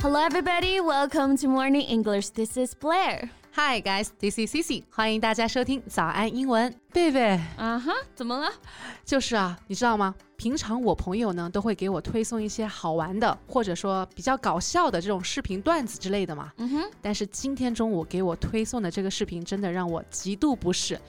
Hello, everybody. Welcome to Morning English. This is Blair. Hi guys, this is Cici，欢迎大家收听早安英文。贝贝，啊哈，怎么了？就是啊，你知道吗？平常我朋友呢都会给我推送一些好玩的，或者说比较搞笑的这种视频段子之类的嘛。嗯哼。但是今天中午给我推送的这个视频真的让我极度不适，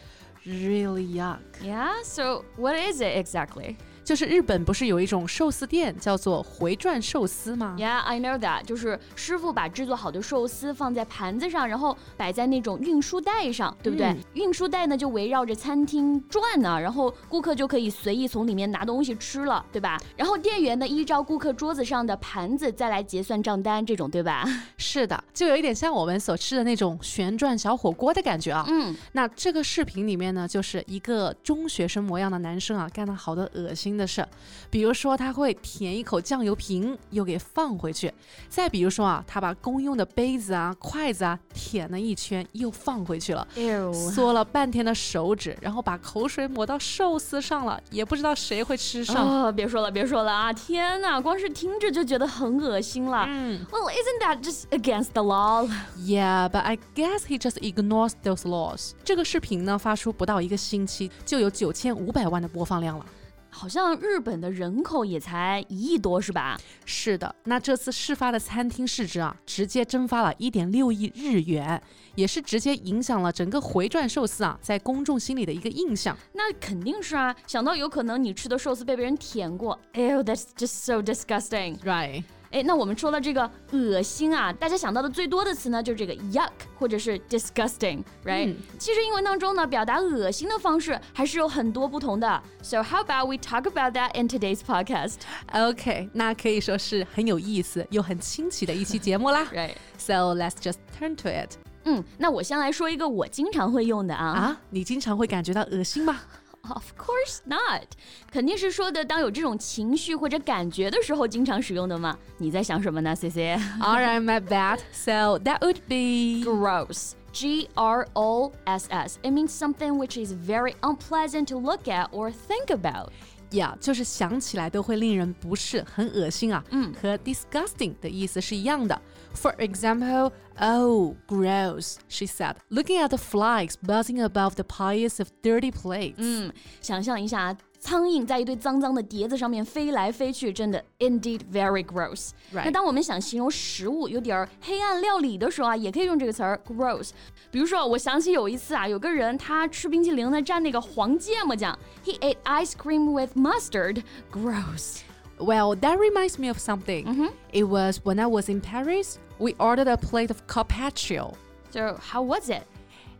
really yuck。Yeah, so what is it exactly? 就是日本不是有一种寿司店叫做回转寿司吗？Yeah, I know that。就是师傅把制作好的寿司放在盘子上，然后摆在那种运输带上，对不对？运输带呢就围绕着餐厅转呢，然后顾客就可以随意从里面拿东西吃了，对吧？然后店员呢依照顾客桌子上的盘子再来结算账单，这种对吧？是的，就有一点像我们所吃的那种旋转小火锅的感觉啊。嗯，那这个视频里面呢，就是一个中学生模样的男生啊，干了好多恶心。的事，比如说他会舔一口酱油瓶，又给放回去；再比如说啊，他把公用的杯子啊、筷子啊舔了一圈，又放回去了，缩了半天的手指，然后把口水抹到寿司上了，也不知道谁会吃上。啊，别说了，别说了啊！天哪，光是听着就觉得很恶心了。嗯，Well, isn't that just against the law? Yeah, but I guess he just ignores those laws. 这个视频呢，发出不到一个星期，就有九千五百万的播放量了。好像日本的人口也才一亿多，是吧？是的，那这次事发的餐厅市值啊，直接蒸发了一点六亿日元，也是直接影响了整个回转寿司啊在公众心里的一个印象。那肯定是啊，想到有可能你吃的寿司被别人舔过，哎呦，That's just so disgusting，right？哎，那我们说了这个恶心啊，大家想到的最多的词呢，就是这个 yuck 或者是 disgusting，right？、嗯、其实英文当中呢，表达恶心的方式还是有很多不同的。So how about we talk about that in today's podcast? OK，那可以说是很有意思又很新奇的一期节目啦。right. So let's just turn to it. 嗯，那我先来说一个我经常会用的啊。啊，你经常会感觉到恶心吗 ？Of course not，肯定是说的当有这种情绪或者感觉的时候经常使用的嘛。你在想什么呢，C C? All right, my bad. So that would be gross. G R O S S. It means something which is very unpleasant to look at or think about. 呀，就是想起来都会令人不适，很恶心啊。嗯，和 disgusting 的意思是一样的。For example, oh, gross, she said, looking at the flies buzzing above the piles of dirty plates. 嗯，想象一下苍蝇在一堆脏脏的碟子上面飞来飞去，真的 indeed very gross。那当我们想形容食物有点黑暗料理的时候啊，也可以用这个词儿 gross。比如说，我想起有一次啊，有个人他吃冰淇淋呢蘸那个黄芥末酱，he ate ice cream with mustard. Gross. Well, that reminds me of something. Mm -hmm. It was when I was in Paris. We ordered a plate of carpaccio. So, how was it?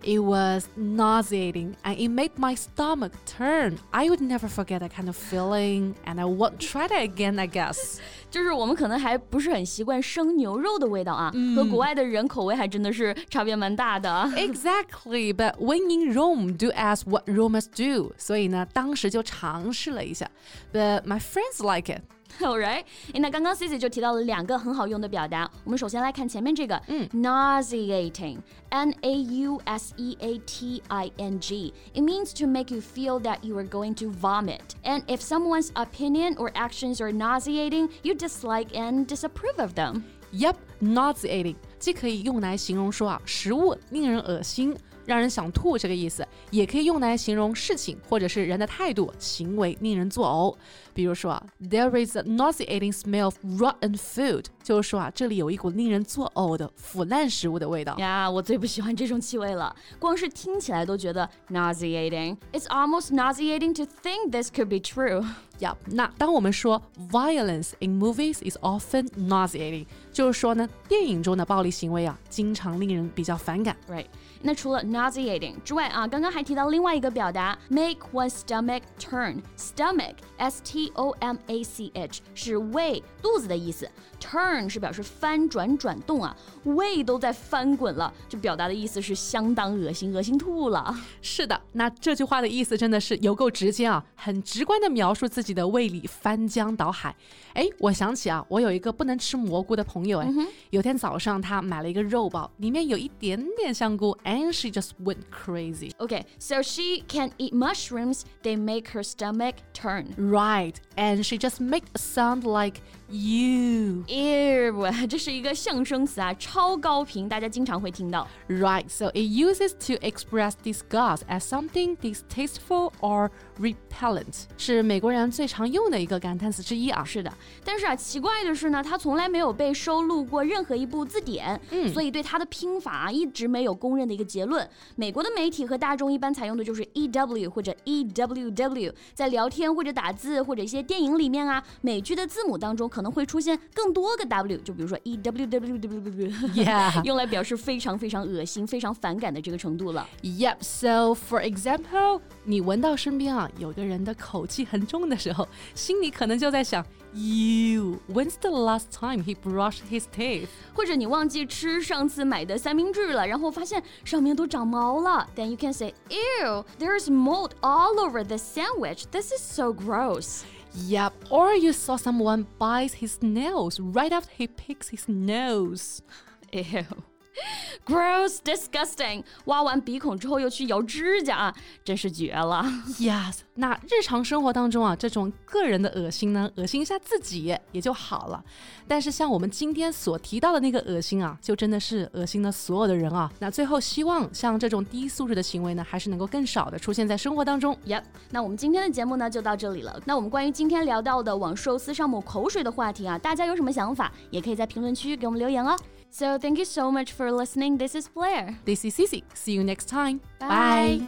It was nauseating and it made my stomach turn. I would never forget that kind of feeling and I won't try that again, I guess. 就是我们可能还不是很习惯生牛肉的味道啊，嗯、和国外的人口味还真的是差别蛮大的。Exactly, but when in Rome, do as what Romans do. 所以呢，当时就尝试了一下，but my friends like it. Alright，那刚刚 Cici 就提到了两个很好用的表达。我们首先来看前面这个，嗯，nauseating，n a u s e a t i n g，it means to make you feel that you are going to vomit. And if someone's opinion or actions are nauseating, you dislike and disapprove of them. Yep, nauseating 既可以用来形容说啊食物令人恶心。 让人想吐这个意思，也可以用来形容事情或者是人的态度、行为令人作呕。比如说啊，There is a nauseating smell of rotten food，就是说啊，这里有一股令人作呕的腐烂食物的味道。呀，我最不喜欢这种气味了，光是听起来都觉得 nauseating。It's almost nauseating to think this could be true. 呀，那当我们说 violence in movies is often nauseating，就是说呢，电影中的暴力行为啊，经常令人比较反感。Right。那除了 nauseating 之外啊，刚刚还提到另外一个表达，make one's stomach turn。stomach s t o m a c h 是胃肚子的意思，turn 是表示翻转转动啊，胃都在翻滚了，就表达的意思是相当恶心，恶心吐了。是的，那这句话的意思真的是有够直接啊，很直观的描述自己的胃里翻江倒海。哎，我想起啊，我有一个不能吃蘑菇的朋友，哎，有天早上他买了一个肉包，里面有一点点香菇。and she just just went crazy. Okay, so she can eat mushrooms, they make her stomach turn. Right, and she just made a sound like you. Ew，这是一个象声词啊，超高频，大家经常会听到。Right, so it uses to express disgust as something distasteful or repellent，是美国人 最常用的一个感叹词之一啊。是的，但是啊，奇怪的是呢，它从来没有被收录过任何一部字典，嗯，所以对它的拼法一直没有公认的一个结论。美国的媒体和大众一般采用的就是 e w 或者 e w w，在聊天或者打字或者一些电影里面啊，美剧的字母当中可能会出现更多个 w，就比如说 e w w w w，yeah，用来表示非常非常恶心、非常反感的这个程度了。Yep. So for example，你闻到身边啊有个人的口气很重的时候，心里可能就在想。You, when's the last time he brushed his teeth？或者你忘记吃上次买的三明治了，然后发现上面都长毛了。Then you can say, Ew, there's mold all over the sandwich. This is so gross. Yep, or you saw someone bite his nails right after he picks his nose. Ew. Gross, disgusting！挖完鼻孔之后又去咬指甲，真是绝了。Yes，那日常生活当中啊，这种个人的恶心呢，恶心一下自己也就好了。但是像我们今天所提到的那个恶心啊，就真的是恶心了所有的人啊。那最后希望像这种低素质的行为呢，还是能够更少的出现在生活当中。Yep，那我们今天的节目呢就到这里了。那我们关于今天聊到的往寿司上抹口水的话题啊，大家有什么想法，也可以在评论区给我们留言哦。So thank you so much for listening. This is Blair. This is Cici. See you next time. Bye.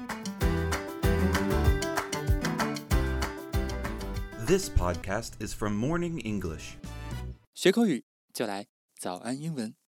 This podcast is from Morning English. 学口语就来早安英文。